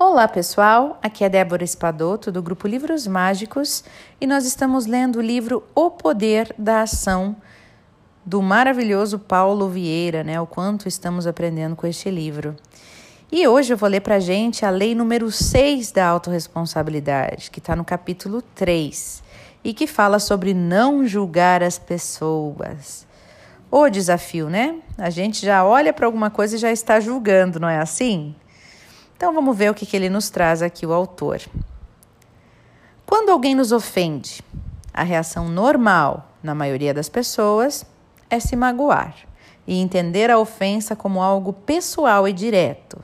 Olá pessoal, aqui é Débora Espadoto do grupo Livros Mágicos e nós estamos lendo o livro O Poder da Ação do maravilhoso Paulo Vieira, né? O quanto estamos aprendendo com este livro. E hoje eu vou ler pra gente a lei número 6 da autorresponsabilidade, que está no capítulo 3 e que fala sobre não julgar as pessoas. O desafio, né? A gente já olha para alguma coisa e já está julgando, não é assim? Então vamos ver o que, que ele nos traz aqui, o autor. Quando alguém nos ofende, a reação normal, na maioria das pessoas, é se magoar e entender a ofensa como algo pessoal e direto.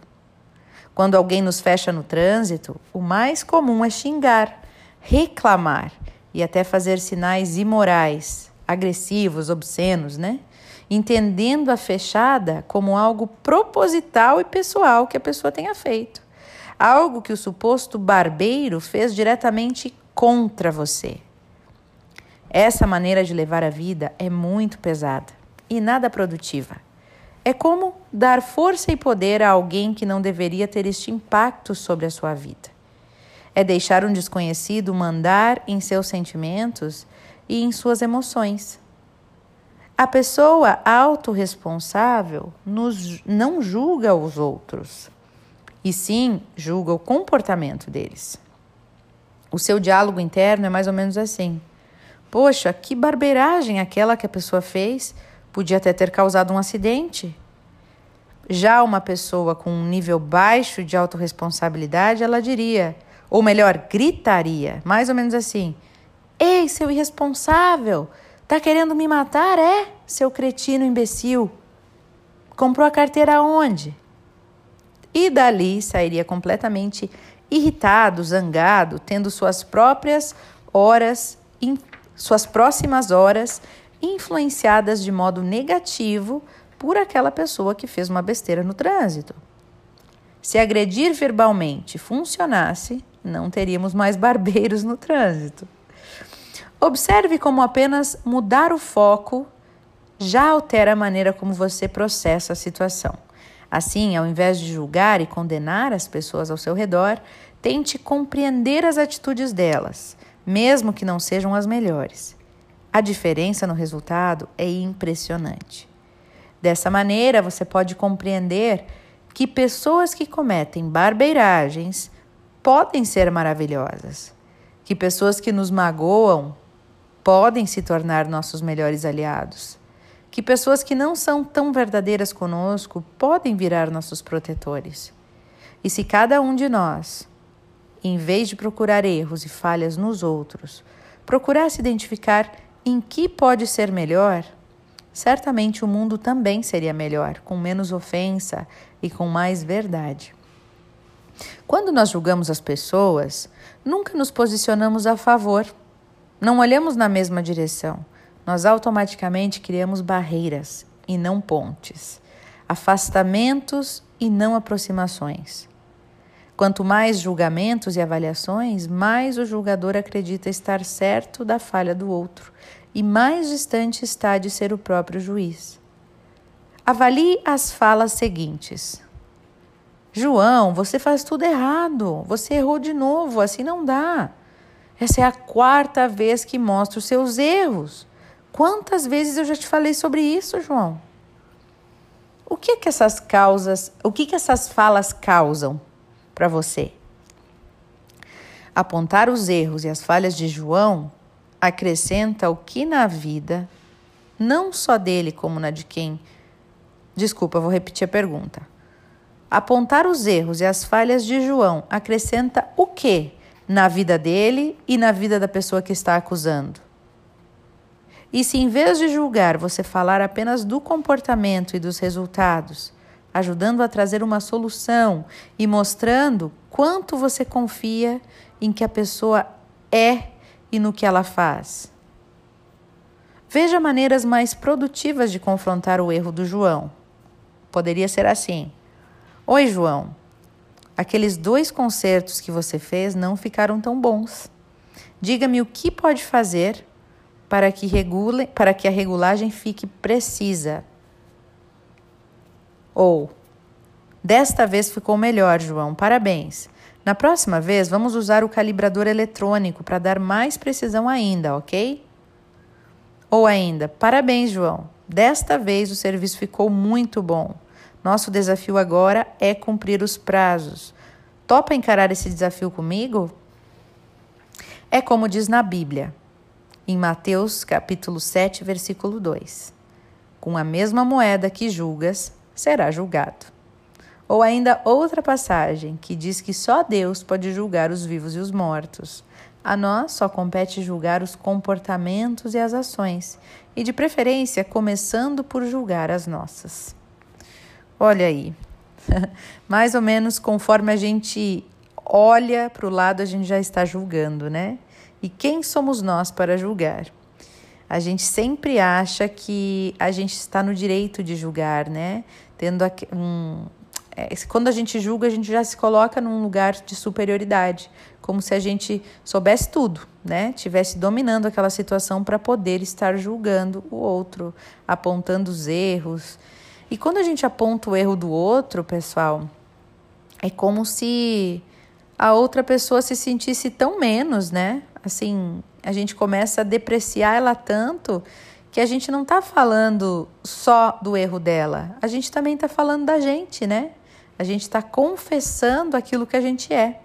Quando alguém nos fecha no trânsito, o mais comum é xingar, reclamar e até fazer sinais imorais, agressivos, obscenos, né? Entendendo a fechada como algo proposital e pessoal que a pessoa tenha feito. Algo que o suposto barbeiro fez diretamente contra você. Essa maneira de levar a vida é muito pesada e nada produtiva. É como dar força e poder a alguém que não deveria ter este impacto sobre a sua vida. É deixar um desconhecido mandar em seus sentimentos e em suas emoções. A pessoa autorresponsável nos, não julga os outros, e sim julga o comportamento deles. O seu diálogo interno é mais ou menos assim: Poxa, que barbeiragem aquela que a pessoa fez, podia até ter causado um acidente. Já uma pessoa com um nível baixo de autorresponsabilidade, ela diria, ou melhor, gritaria, mais ou menos assim: Ei, seu irresponsável! Tá querendo me matar, é? Seu cretino imbecil. Comprou a carteira onde? E dali sairia completamente irritado, zangado, tendo suas próprias horas, suas próximas horas influenciadas de modo negativo por aquela pessoa que fez uma besteira no trânsito. Se agredir verbalmente funcionasse, não teríamos mais barbeiros no trânsito. Observe como apenas mudar o foco já altera a maneira como você processa a situação. Assim, ao invés de julgar e condenar as pessoas ao seu redor, tente compreender as atitudes delas, mesmo que não sejam as melhores. A diferença no resultado é impressionante. Dessa maneira, você pode compreender que pessoas que cometem barbeiragens podem ser maravilhosas, que pessoas que nos magoam podem se tornar nossos melhores aliados. Que pessoas que não são tão verdadeiras conosco podem virar nossos protetores. E se cada um de nós, em vez de procurar erros e falhas nos outros, procurasse identificar em que pode ser melhor, certamente o mundo também seria melhor, com menos ofensa e com mais verdade. Quando nós julgamos as pessoas, nunca nos posicionamos a favor não olhamos na mesma direção. Nós automaticamente criamos barreiras e não pontes, afastamentos e não aproximações. Quanto mais julgamentos e avaliações, mais o julgador acredita estar certo da falha do outro e mais distante está de ser o próprio juiz. Avalie as falas seguintes. João, você faz tudo errado. Você errou de novo, assim não dá. Essa é a quarta vez que mostro os seus erros. Quantas vezes eu já te falei sobre isso, João? O que que essas causas, o que que essas falas causam para você? Apontar os erros e as falhas de João acrescenta o que na vida, não só dele como na de quem. Desculpa, vou repetir a pergunta. Apontar os erros e as falhas de João acrescenta o que na vida dele e na vida da pessoa que está acusando. E se em vez de julgar você falar apenas do comportamento e dos resultados, ajudando a trazer uma solução e mostrando quanto você confia em que a pessoa é e no que ela faz. Veja maneiras mais produtivas de confrontar o erro do João. Poderia ser assim: Oi, João. Aqueles dois concertos que você fez não ficaram tão bons. Diga-me o que pode fazer para que, regule, para que a regulagem fique precisa. Ou, desta vez ficou melhor, João, parabéns. Na próxima vez, vamos usar o calibrador eletrônico para dar mais precisão ainda, ok? Ou ainda, parabéns, João. Desta vez o serviço ficou muito bom. Nosso desafio agora é cumprir os prazos. Topa encarar esse desafio comigo? É como diz na Bíblia, em Mateus capítulo 7, versículo 2. Com a mesma moeda que julgas, será julgado. Ou ainda outra passagem que diz que só Deus pode julgar os vivos e os mortos. A nós só compete julgar os comportamentos e as ações, e de preferência começando por julgar as nossas. Olha aí, mais ou menos conforme a gente olha para o lado, a gente já está julgando, né? E quem somos nós para julgar? A gente sempre acha que a gente está no direito de julgar, né? Tendo um, é, quando a gente julga, a gente já se coloca num lugar de superioridade, como se a gente soubesse tudo, né? Tivesse dominando aquela situação para poder estar julgando o outro, apontando os erros. E quando a gente aponta o erro do outro, pessoal, é como se a outra pessoa se sentisse tão menos, né? Assim, a gente começa a depreciar ela tanto que a gente não está falando só do erro dela, a gente também está falando da gente, né? A gente está confessando aquilo que a gente é.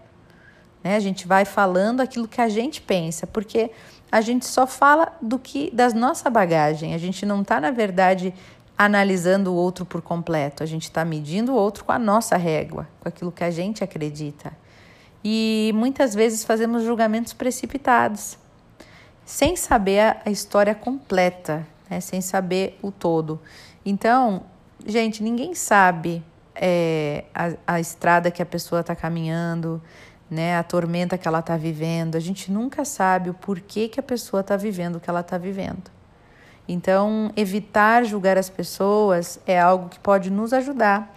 Né? A gente vai falando aquilo que a gente pensa, porque a gente só fala do que das nossa bagagem. A gente não está, na verdade, analisando o outro por completo. A gente está medindo o outro com a nossa régua, com aquilo que a gente acredita. E muitas vezes fazemos julgamentos precipitados, sem saber a história completa, né? sem saber o todo. Então, gente, ninguém sabe é, a, a estrada que a pessoa está caminhando, né, a tormenta que ela está vivendo. A gente nunca sabe o porquê que a pessoa está vivendo o que ela está vivendo. Então, evitar julgar as pessoas é algo que pode nos ajudar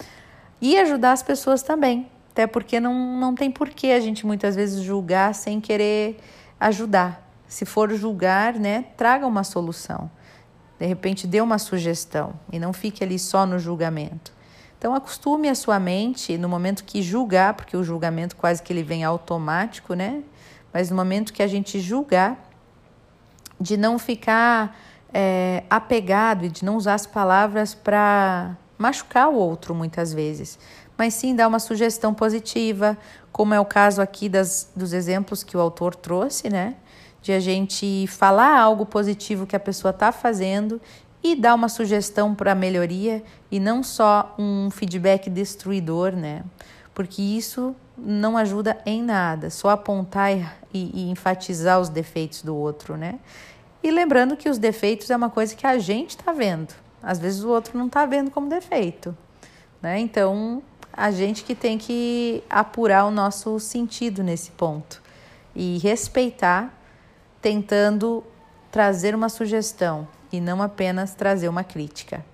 e ajudar as pessoas também. Até porque não, não tem porquê a gente muitas vezes julgar sem querer ajudar. Se for julgar, né, traga uma solução. De repente, dê uma sugestão e não fique ali só no julgamento. Então acostume a sua mente no momento que julgar, porque o julgamento quase que ele vem automático, né? Mas no momento que a gente julgar, de não ficar é, apegado e de não usar as palavras para machucar o outro muitas vezes, mas sim dar uma sugestão positiva, como é o caso aqui das, dos exemplos que o autor trouxe, né? De a gente falar algo positivo que a pessoa está fazendo e dar uma sugestão para melhoria e não só um feedback destruidor, né? Porque isso não ajuda em nada, só apontar e, e enfatizar os defeitos do outro, né? E lembrando que os defeitos é uma coisa que a gente está vendo, às vezes o outro não está vendo como defeito, né? Então a gente que tem que apurar o nosso sentido nesse ponto e respeitar, tentando trazer uma sugestão e não apenas trazer uma crítica.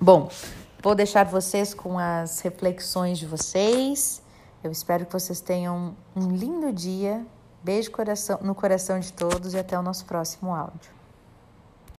Bom, vou deixar vocês com as reflexões de vocês. Eu espero que vocês tenham um lindo dia. Beijo coração, no coração de todos e até o nosso próximo áudio.